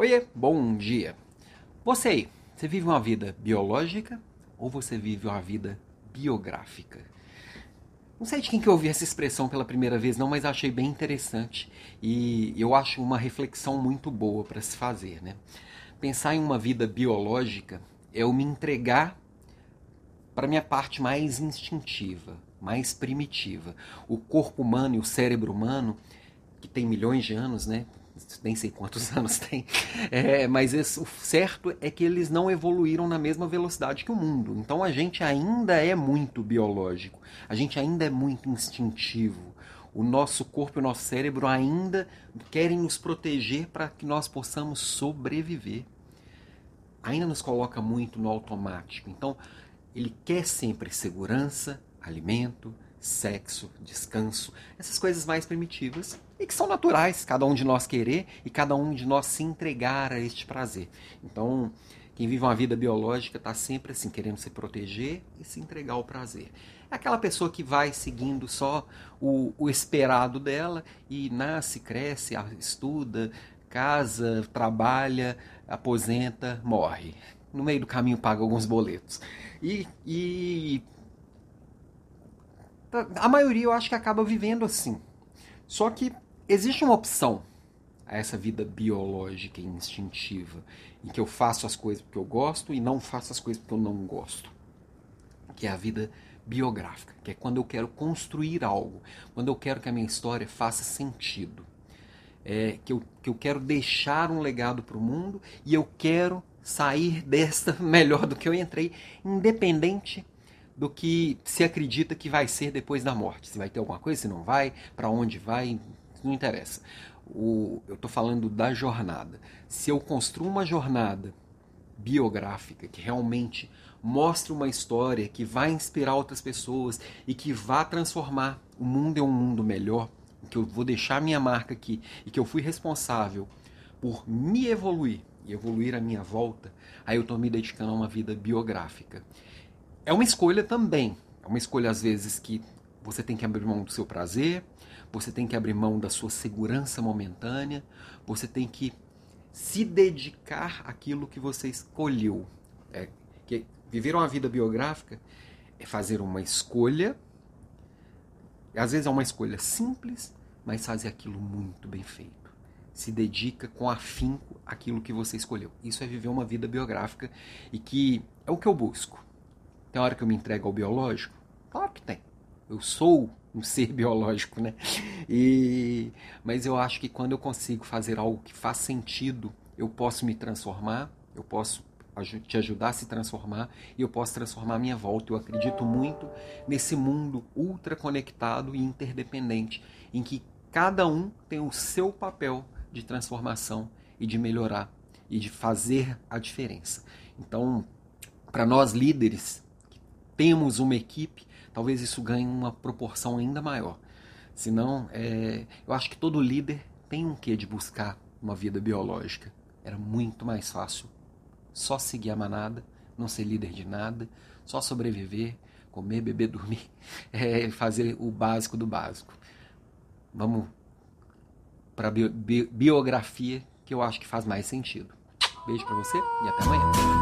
Oiê, bom dia. Você aí, você vive uma vida biológica ou você vive uma vida biográfica? Não sei de quem que eu ouvi essa expressão pela primeira vez, não, mas achei bem interessante e eu acho uma reflexão muito boa para se fazer, né? Pensar em uma vida biológica é eu me entregar para minha parte mais instintiva, mais primitiva. O corpo humano e o cérebro humano, que tem milhões de anos, né? Nem sei quantos anos tem, é, mas esse, o certo é que eles não evoluíram na mesma velocidade que o mundo. Então a gente ainda é muito biológico, a gente ainda é muito instintivo. O nosso corpo e o nosso cérebro ainda querem nos proteger para que nós possamos sobreviver. Ainda nos coloca muito no automático. Então, ele quer sempre segurança, alimento, sexo, descanso, essas coisas mais primitivas e que são naturais, cada um de nós querer e cada um de nós se entregar a este prazer. Então, quem vive uma vida biológica está sempre assim, querendo se proteger e se entregar ao prazer. É aquela pessoa que vai seguindo só o, o esperado dela e nasce, cresce, estuda, casa, trabalha, aposenta, morre. No meio do caminho paga alguns boletos. E, e a maioria eu acho que acaba vivendo assim. Só que existe uma opção a essa vida biológica e instintiva, em que eu faço as coisas porque eu gosto e não faço as coisas porque eu não gosto. Que é a vida biográfica, que é quando eu quero construir algo, quando eu quero que a minha história faça sentido. É, que, eu, que eu quero deixar um legado para o mundo e eu quero sair desta melhor do que eu entrei, independente do que se acredita que vai ser depois da morte. Se vai ter alguma coisa, se não vai, para onde vai, não interessa. O, eu estou falando da jornada. Se eu construo uma jornada biográfica que realmente mostre uma história que vai inspirar outras pessoas e que vá transformar o mundo em um mundo melhor, que eu vou deixar minha marca aqui e que eu fui responsável por me evoluir e evoluir a minha volta, aí eu estou me dedicando a uma vida biográfica. É uma escolha também. É uma escolha, às vezes, que você tem que abrir mão do seu prazer, você tem que abrir mão da sua segurança momentânea, você tem que se dedicar àquilo que você escolheu. É, que viver uma vida biográfica é fazer uma escolha, às vezes é uma escolha simples, mas fazer aquilo muito bem feito. Se dedica com afinco àquilo que você escolheu. Isso é viver uma vida biográfica e que é o que eu busco. Tem hora que eu me entrego ao biológico? Claro que tem. Eu sou um ser biológico, né? E, mas eu acho que quando eu consigo fazer algo que faz sentido, eu posso me transformar, eu posso te ajudar a se transformar e eu posso transformar a minha volta. Eu acredito muito nesse mundo ultra conectado e interdependente, em que cada um tem o seu papel de transformação e de melhorar e de fazer a diferença. Então, para nós líderes, temos uma equipe, talvez isso ganhe uma proporção ainda maior. Senão, é, eu acho que todo líder tem um quê de buscar uma vida biológica. Era muito mais fácil só seguir a manada, não ser líder de nada, só sobreviver, comer, beber, dormir, é, fazer o básico do básico. Vamos para a bi biografia que eu acho que faz mais sentido. Beijo para você e até amanhã.